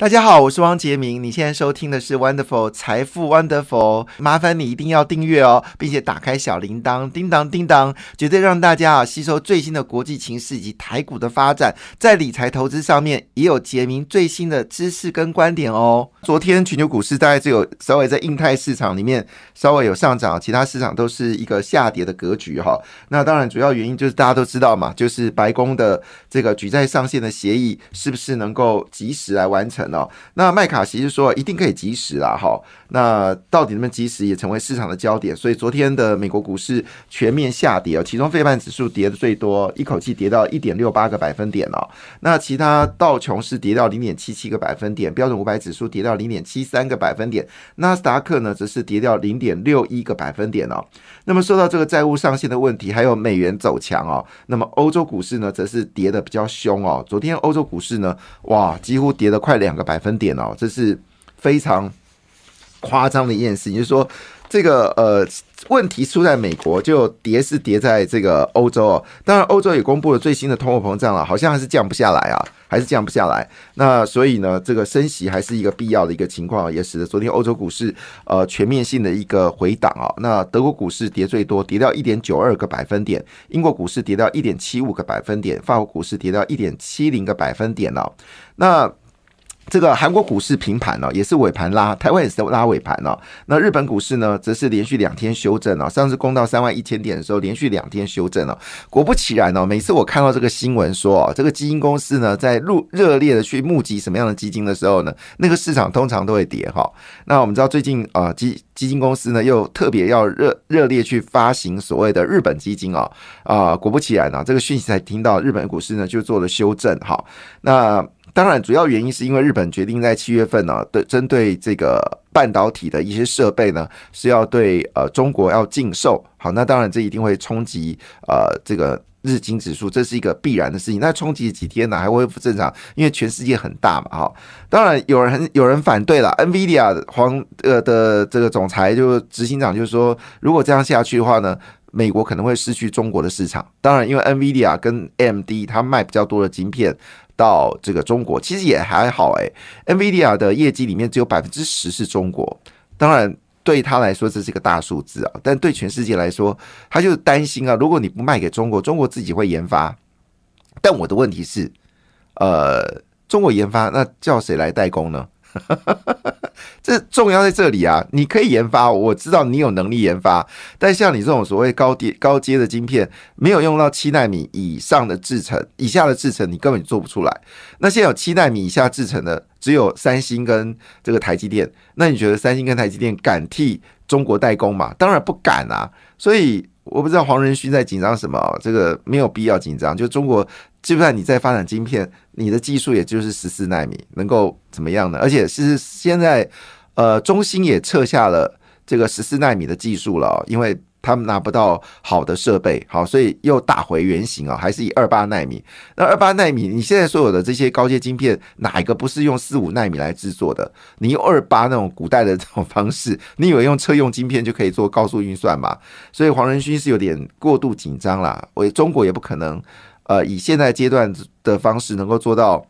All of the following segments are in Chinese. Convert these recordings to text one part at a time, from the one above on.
大家好，我是汪杰明。你现在收听的是 Wonderful 财富 Wonderful，麻烦你一定要订阅哦，并且打开小铃铛，叮当叮当，绝对让大家啊吸收最新的国际情势以及台股的发展，在理财投资上面也有杰明最新的知识跟观点哦。昨天全球股市大概只有稍微在印太市场里面稍微有上涨，其他市场都是一个下跌的格局哈。那当然主要原因就是大家都知道嘛，就是白宫的这个举债上限的协议是不是能够及时来完成。哦，那麦卡锡是说一定可以及时啦，哈，那到底能不能及时也成为市场的焦点，所以昨天的美国股市全面下跌哦，其中费半指数跌的最多，一口气跌到一点六八个百分点哦，那其他道琼斯跌到零点七七个百分点，标准五百指数跌到零点七三个百分点，纳斯达克呢则是跌掉零点六一个百分点哦。那么受到这个债务上限的问题，还有美元走强哦，那么欧洲股市呢则是跌的比较凶哦，昨天欧洲股市呢，哇，几乎跌了快两。百分点哦，这是非常夸张的一件事情。就是说，这个呃问题出在美国，就跌是跌在这个欧洲哦。当然，欧洲也公布了最新的通货膨胀了，好像还是降不下来啊，还是降不下来。那所以呢，这个升息还是一个必要的一个情况，也使得昨天欧洲股市呃全面性的一个回档啊。那德国股市跌最多，跌掉一点九二个百分点；英国股市跌掉一点七五个百分点；法国股市跌掉一点七零个百分点哦。那这个韩国股市平盘呢，也是尾盘拉，台湾也是拉尾盘哦。那日本股市呢，则是连续两天修正哦。上次攻到三万一千点的时候，连续两天修正了。果不其然哦，每次我看到这个新闻说哦，这个基金公司呢在入热烈的去募集什么样的基金的时候呢，那个市场通常都会跌哈。那我们知道最近啊基基金公司呢又特别要热热烈去发行所谓的日本基金哦啊，果不其然啊，这个讯息才听到日本股市呢就做了修正哈。那当然，主要原因是因为日本决定在七月份呢，对针对这个半导体的一些设备呢，是要对呃中国要禁售。好，那当然这一定会冲击呃这个日经指数，这是一个必然的事情。那冲击几天呢，还恢复正常？因为全世界很大嘛，哈。当然有人有人反对了，NVIDIA 黄呃的这个总裁就执行长就是说，如果这样下去的话呢，美国可能会失去中国的市场。当然，因为 NVIDIA 跟 MD 它卖比较多的晶片。到这个中国其实也还好哎，NVIDIA 的业绩里面只有百分之十是中国，当然对他来说这是一个大数字啊，但对全世界来说，他就担心啊，如果你不卖给中国，中国自己会研发。但我的问题是，呃，中国研发那叫谁来代工呢？这重要在这里啊！你可以研发，我知道你有能力研发，但像你这种所谓高阶高阶的晶片，没有用到七纳米以上的制程，以下的制程你根本做不出来。那现在有七纳米以下制程的，只有三星跟这个台积电。那你觉得三星跟台积电敢替中国代工吗？当然不敢啊！所以我不知道黄仁勋在紧张什么，这个没有必要紧张。就中国。就算你在发展晶片，你的技术也就是十四纳米，能够怎么样呢？而且是现在，呃，中芯也撤下了这个十四纳米的技术了，因为他们拿不到好的设备，好，所以又打回原形啊，还是以二八纳米。那二八纳米，你现在所有的这些高阶晶片，哪一个不是用四五纳米来制作的？你用二八那种古代的这种方式，你以为用车用晶片就可以做高速运算吗？所以黄仁勋是有点过度紧张啦，我中国也不可能。呃，以现在阶段的方式能够做到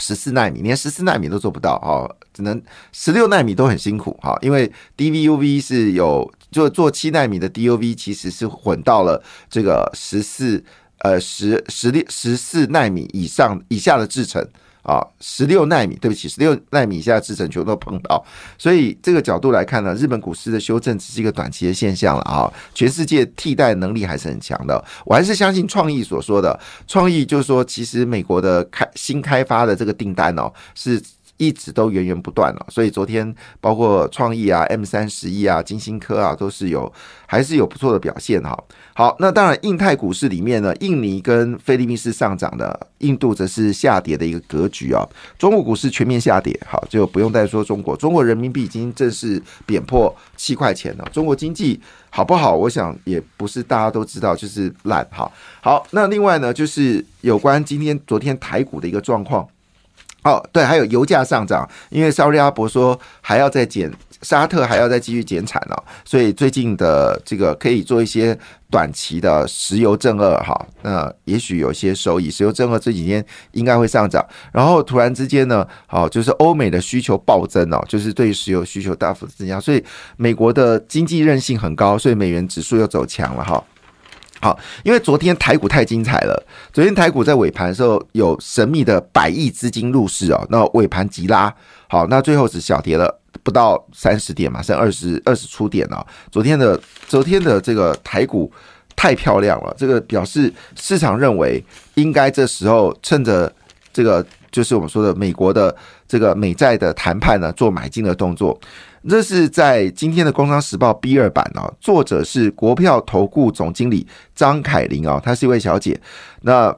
十四纳米，连十四纳米都做不到哈，只能十六纳米都很辛苦哈，因为 DVUV 是有就做七纳米的 DUV 其实是混到了这个十四呃十十六十四纳米以上以下的制程。啊，十六纳米，对不起，十六纳米以下的制程全都碰到，所以这个角度来看呢，日本股市的修正只是一个短期的现象了啊。全世界替代能力还是很强的，我还是相信创意所说的，创意就是说，其实美国的开新开发的这个订单哦是。一直都源源不断了，所以昨天包括创意啊、M 三十一啊、金星科啊，都是有还是有不错的表现哈。好，那当然印太股市里面呢，印尼跟菲律宾是上涨的，印度则是下跌的一个格局啊。中国股市全面下跌，好就不用再说中国，中国人民币已经正式贬破七块钱了。中国经济好不好？我想也不是大家都知道，就是烂哈。好，那另外呢，就是有关今天昨天台股的一个状况。哦，对，还有油价上涨，因为沙特阿伯说还要再减，沙特还要再继续减产哦，所以最近的这个可以做一些短期的石油正二哈，那也许有些收益。石油正二这几天应该会上涨，然后突然之间呢，好，就是欧美的需求暴增哦，就是对石油需求大幅增加，所以美国的经济韧性很高，所以美元指数又走强了哈。好，因为昨天台股太精彩了。昨天台股在尾盘的时候有神秘的百亿资金入市哦，那尾盘急拉，好，那最后只小跌了不到三十点嘛，剩二十二十出点了。昨天的昨天的这个台股太漂亮了，这个表示市场认为应该这时候趁着这个就是我们说的美国的这个美债的谈判呢，做买进的动作。这是在今天的《工商时报》B 二版哦，作者是国票投顾总经理张凯琳哦，她是一位小姐，那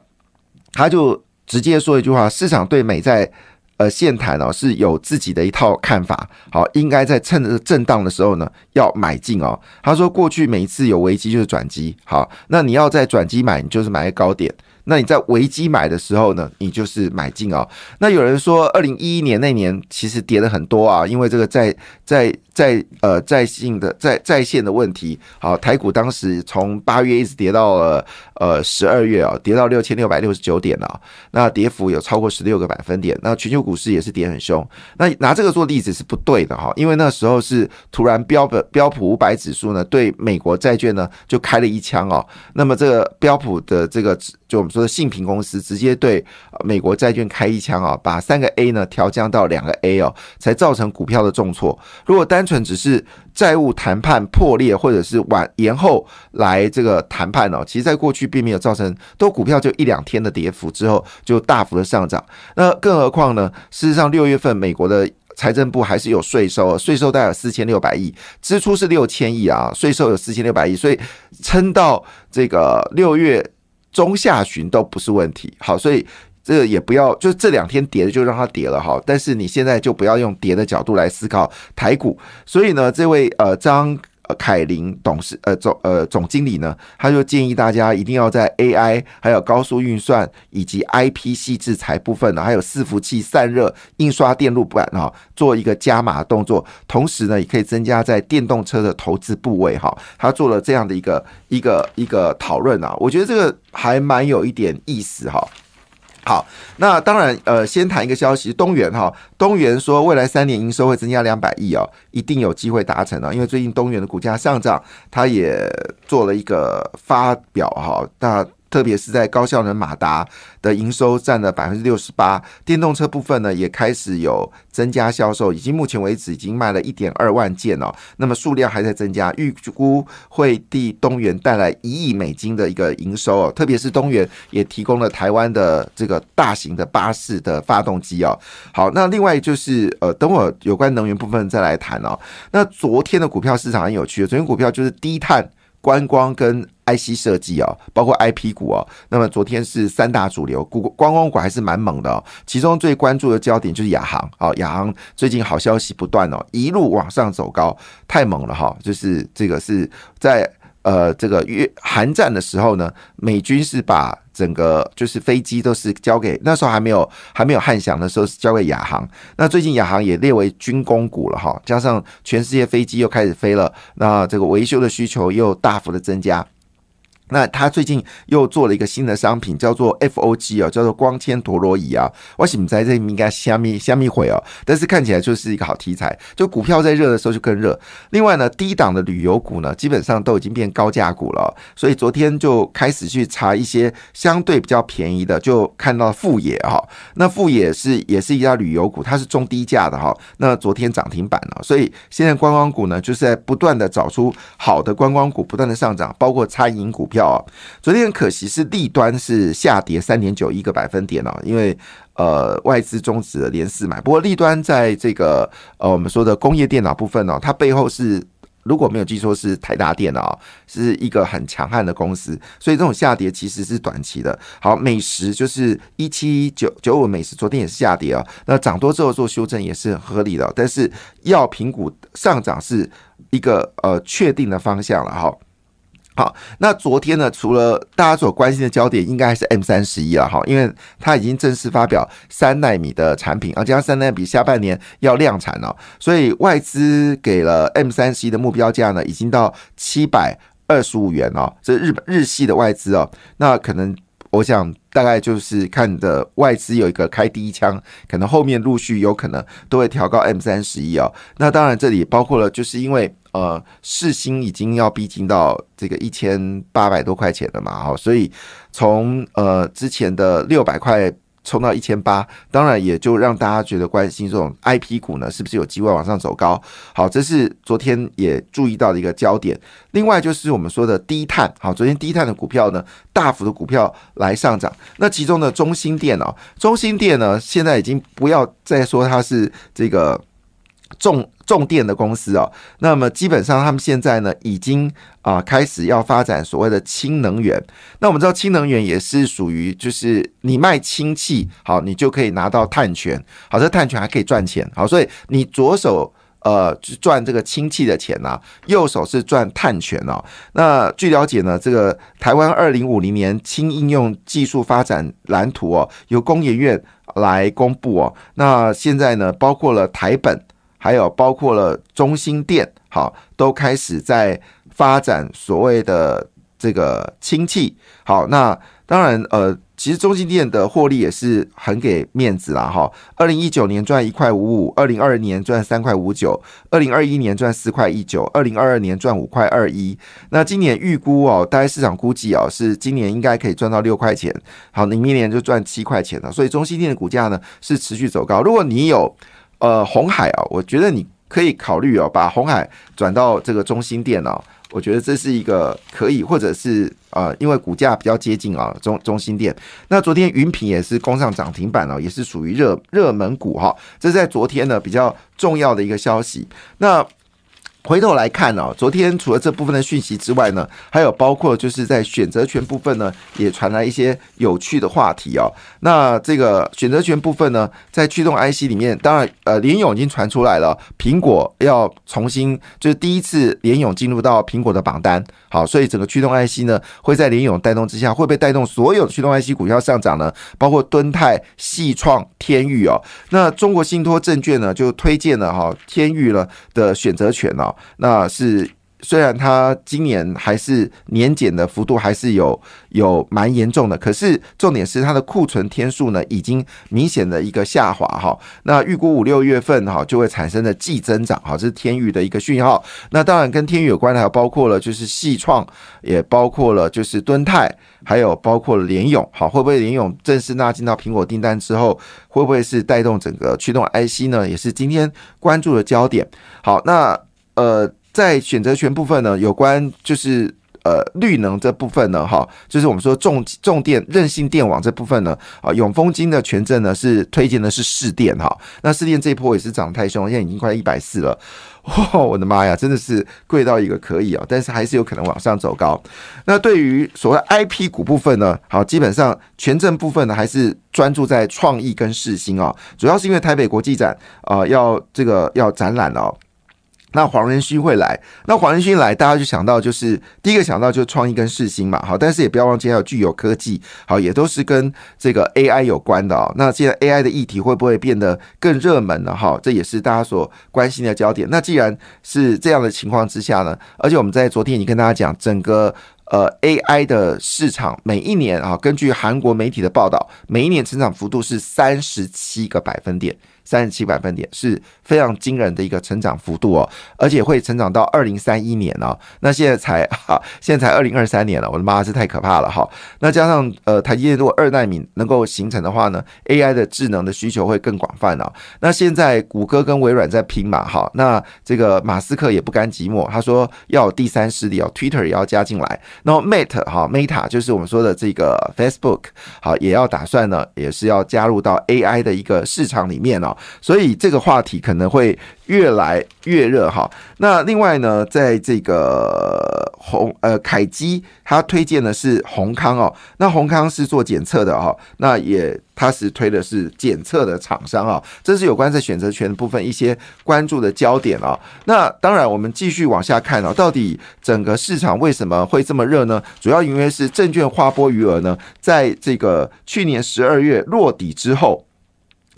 她就直接说一句话：市场对美债呃现谈哦是有自己的一套看法，好，应该在趁着震荡的时候呢要买进哦。她说过去每一次有危机就是转机，好，那你要在转机买，你就是买个高点。那你在危机买的时候呢，你就是买进哦。那有人说，二零一一年那年其实跌了很多啊，因为这个在在在呃在线的在在线的问题。好，台股当时从八月一直跌到了呃十二月啊，跌到六千六百六十九点了，那跌幅有超过十六个百分点。那全球股市也是跌很凶。那拿这个做例子是不对的哈，因为那时候是突然标的标普五百指数呢对美国债券呢就开了一枪哦。那么这个标普的这个就我们说的信平公司直接对美国债券开一枪啊，把三个 A 呢调降到两个 A 哦，才造成股票的重挫。如果单纯只是债务谈判破裂，或者是晚延后来这个谈判哦，其实在过去并没有造成，都股票就一两天的跌幅之后就大幅的上涨。那更何况呢？事实上六月份美国的财政部还是有税收，税收大概有四千六百亿，支出是六千亿啊，税收有四千六百亿，所以撑到这个六月。中下旬都不是问题，好，所以这个也不要，就这两天跌的就让它跌了哈。但是你现在就不要用跌的角度来思考台股。所以呢，这位呃张凯林董事呃总呃总经理呢，他就建议大家一定要在 AI 还有高速运算以及 IP 细制裁部分呢，还有伺服器散热、印刷电路板哈，做一个加码动作。同时呢，也可以增加在电动车的投资部位哈。他做了这样的一个一个一个讨论啊，我觉得这个。还蛮有一点意思哈。好，那当然，呃，先谈一个消息，东元哈，东元说未来三年营收会增加两百亿哦，一定有机会达成哦，因为最近东元的股价上涨，他也做了一个发表哈，那。特别是在高效能马达的营收占了百分之六十八，电动车部分呢也开始有增加销售，已经目前为止已经卖了一点二万件哦，那么数量还在增加，预估会替东元带来一亿美金的一个营收哦。特别是东元也提供了台湾的这个大型的巴士的发动机哦。好，那另外就是呃，等会有关能源部分再来谈哦。那昨天的股票市场很有趣，昨天股票就是低碳。观光跟 IC 设计哦，包括 IP 股哦，那么昨天是三大主流股，观光股还是蛮猛的哦。其中最关注的焦点就是亚航哦，亚航最近好消息不断哦，一路往上走高，太猛了哈，就是这个是在。呃，这个越韩战的时候呢，美军是把整个就是飞机都是交给那时候还没有还没有汉翔的时候是交给亚航。那最近亚航也列为军工股了哈，加上全世界飞机又开始飞了，那这个维修的需求又大幅的增加。那他最近又做了一个新的商品，叫做 FOG 哦，叫做光纤陀螺仪啊。我想在这应该虾米虾米会哦，但是看起来就是一个好题材。就股票在热的时候就更热。另外呢，低档的旅游股呢，基本上都已经变高价股了。所以昨天就开始去查一些相对比较便宜的，就看到富野哈。那富野是也是一家旅游股，它是中低价的哈。那昨天涨停板了，所以现在观光股呢，就是在不断的找出好的观光股，不断的上涨，包括餐饮股票。哦，昨天很可惜是利端是下跌三点九一个百分点哦，因为呃外资终止了连四买。不过利端在这个呃我们说的工业电脑部分哦，它背后是如果没有记错是台达电脑，是一个很强悍的公司，所以这种下跌其实是短期的。好，美食就是一七九九五美食，昨天也是下跌啊，那涨多之后做修正也是合理的，但是要评估上涨是一个呃确定的方向了哈。好，那昨天呢，除了大家所关心的焦点，应该还是 M 三十一了哈，因为它已经正式发表三纳米的产品，而且它三纳米下半年要量产了，所以外资给了 M 三十一的目标价呢，已经到七百二十五元哦，这日本日系的外资哦，那可能。我想大概就是看的外资有一个开第一枪，可能后面陆续有可能都会调高 M 三十一哦。那当然这里包括了，就是因为呃市心已经要逼近到这个一千八百多块钱了嘛，哈，所以从呃之前的六百块。冲到一千八，当然也就让大家觉得关心这种 I P 股呢，是不是有机会往上走高？好，这是昨天也注意到的一个焦点。另外就是我们说的低碳，好，昨天低碳的股票呢，大幅的股票来上涨。那其中的中心店哦，中心店呢，现在已经不要再说它是这个。重重电的公司哦，那么基本上他们现在呢，已经啊开始要发展所谓的氢能源。那我们知道氢能源也是属于，就是你卖氢气，好，你就可以拿到碳权，好，这碳权还可以赚钱，好，所以你左手呃赚这个氢气的钱呢，右手是赚碳权哦。那据了解呢，这个台湾二零五零年氢应用技术发展蓝图哦，由工研院来公布哦。那现在呢，包括了台本。还有包括了中心店，好，都开始在发展所谓的这个氢气。好，那当然，呃，其实中心店的获利也是很给面子啦，哈。二零一九年赚一块五五，二零二二年赚三块五九，二零二一年赚四块一九，二零二二年赚五块二一。那今年预估哦，大概市场估计哦，是今年应该可以赚到六块钱。好，你明年就赚七块钱了。所以中心店的股价呢是持续走高。如果你有呃，红海啊，我觉得你可以考虑哦，把红海转到这个中心店哦，我觉得这是一个可以，或者是呃，因为股价比较接近啊，中中心店。那昨天云品也是攻上涨停板了，也是属于热热门股哈。这是在昨天呢比较重要的一个消息。那回头来看哦，昨天除了这部分的讯息之外呢，还有包括就是在选择权部分呢，也传来一些有趣的话题哦。那这个选择权部分呢，在驱动 IC 里面，当然呃，联咏已经传出来了，苹果要重新就是第一次联咏进入到苹果的榜单。好，所以整个驱动 IC 呢，会在联咏带动之下，会被带动所有驱动 IC 股票上涨呢？包括敦泰、细创、天域哦。那中国信托证券呢，就推荐了哈天域了的选择权哦。那是。虽然它今年还是年减的幅度还是有有蛮严重的，可是重点是它的库存天数呢已经明显的一个下滑哈。那预估五六月份哈就会产生的季增长哈，这是天宇的一个讯号。那当然跟天宇有关的还包括了就是细创，也包括了就是敦泰，还有包括了联咏。好，会不会联咏正式纳进到苹果订单之后，会不会是带动整个驱动 IC 呢？也是今天关注的焦点。好，那呃。在选择权部分呢，有关就是呃绿能这部分呢，哈，就是我们说重重电韧性电网这部分呢，啊，永丰金的权证呢是推荐的是市电哈，那市电这一波也是涨太凶，现在已经快一百四了，哇，我的妈呀，真的是贵到一个可以啊，但是还是有可能往上走高。那对于所谓 IP 股部分呢，好，基本上权证部分呢还是专注在创意跟世新啊，主要是因为台北国际展啊要这个要展览了。那黄仁勋会来，那黄仁勋来，大家就想到就是第一个想到就是创意跟世新嘛，好，但是也不要忘记还有具有科技，好，也都是跟这个 AI 有关的哦。那现在 AI 的议题会不会变得更热门呢？哈，这也是大家所关心的焦点。那既然是这样的情况之下呢，而且我们在昨天已经跟大家讲，整个呃 AI 的市场每一年啊，根据韩国媒体的报道，每一年成长幅度是三十七个百分点。三十七百分点是非常惊人的一个成长幅度哦，而且会成长到二零三一年哦。那现在才 哈，现在才二零二三年了，我的妈，是太可怕了哈。那加上呃，台积电如果二纳米能够形成的话呢，AI 的智能的需求会更广泛哦。那现在谷歌跟微软在拼嘛哈，那这个马斯克也不甘寂寞，他说要有第三势力哦，Twitter 也要加进来。然后 Meta 哈，Meta 就是我们说的这个 Facebook 好，也要打算呢，也是要加入到 AI 的一个市场里面哦。所以这个话题可能会越来越热哈。那另外呢，在这个红呃凯基，他推荐的是宏康哦，那宏康是做检测的哈，那也他是推的是检测的厂商啊，这是有关在选择权的部分一些关注的焦点啊。那当然，我们继续往下看啊，到底整个市场为什么会这么热呢？主要因为是证券划拨余额呢，在这个去年十二月落底之后。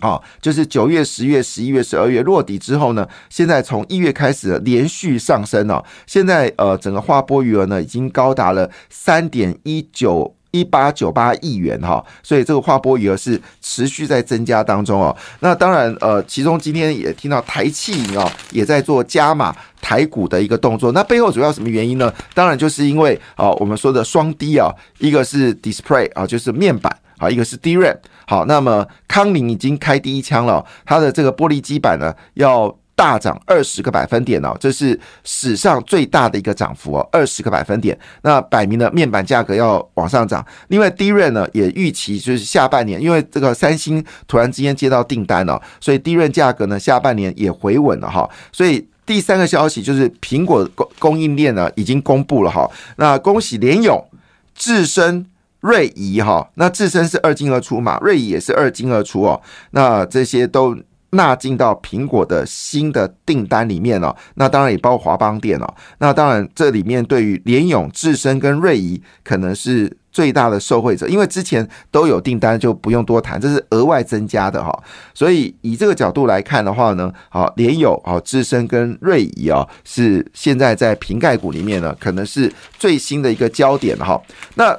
啊，就是九月、十月、十一月、十二月落底之后呢，现在从一月开始连续上升哦。现在呃，整个划拨余额呢已经高达了三点一九一八九八亿元哈，所以这个划拨余额是持续在增加当中哦。那当然呃，其中今天也听到台气银哦也在做加码台股的一个动作。那背后主要什么原因呢？当然就是因为啊，我们说的双低啊，一个是 display 啊，就是面板。好，一个是 DRAM，好，那么康宁已经开第一枪了，它的这个玻璃基板呢要大涨二十个百分点哦，这是史上最大的一个涨幅哦，二十个百分点，那摆明了面板价格要往上涨。另外 d r a 呢也预期就是下半年，因为这个三星突然之间接到订单了，所以 d r a 价格呢下半年也回稳了哈。所以第三个消息就是苹果供供应链呢已经公布了哈，那恭喜联咏、智深。瑞仪哈，那自身是二进二出嘛，瑞仪也是二进二出哦，那这些都纳进到苹果的新的订单里面了，那当然也包括华邦电哦，那当然这里面对于联咏、智深跟瑞仪可能是最大的受惠者，因为之前都有订单就不用多谈，这是额外增加的哈，所以以这个角度来看的话呢，好联友、好智深跟瑞仪啊，是现在在瓶盖股里面呢，可能是最新的一个焦点哈，那。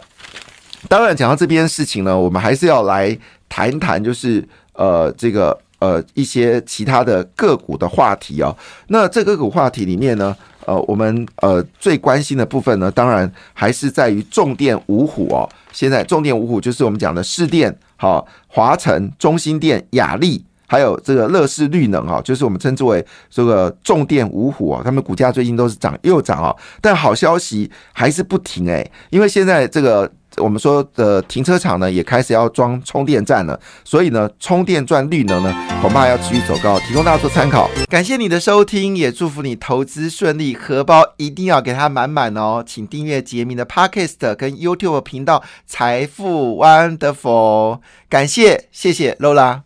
当然，讲到这边事情呢，我们还是要来谈谈，就是呃，这个呃一些其他的个股的话题哦。那这个股话题里面呢，呃，我们呃最关心的部分呢，当然还是在于重电五虎哦。现在重电五虎就是我们讲的市电、好华晨、中心电、雅力，还有这个乐视绿能啊，就是我们称之为这个重电五虎啊。他们股价最近都是涨又涨啊，但好消息还是不停哎，因为现在这个。我们说的停车场呢，也开始要装充电站了，所以呢，充电赚绿能呢，恐怕要持续走高，提供大家做参考。感谢你的收听，也祝福你投资顺利，荷包一定要给它满满哦。请订阅杰明的 Podcast 跟 YouTube 频道财富 Wonderful，感谢，谢谢 Lola。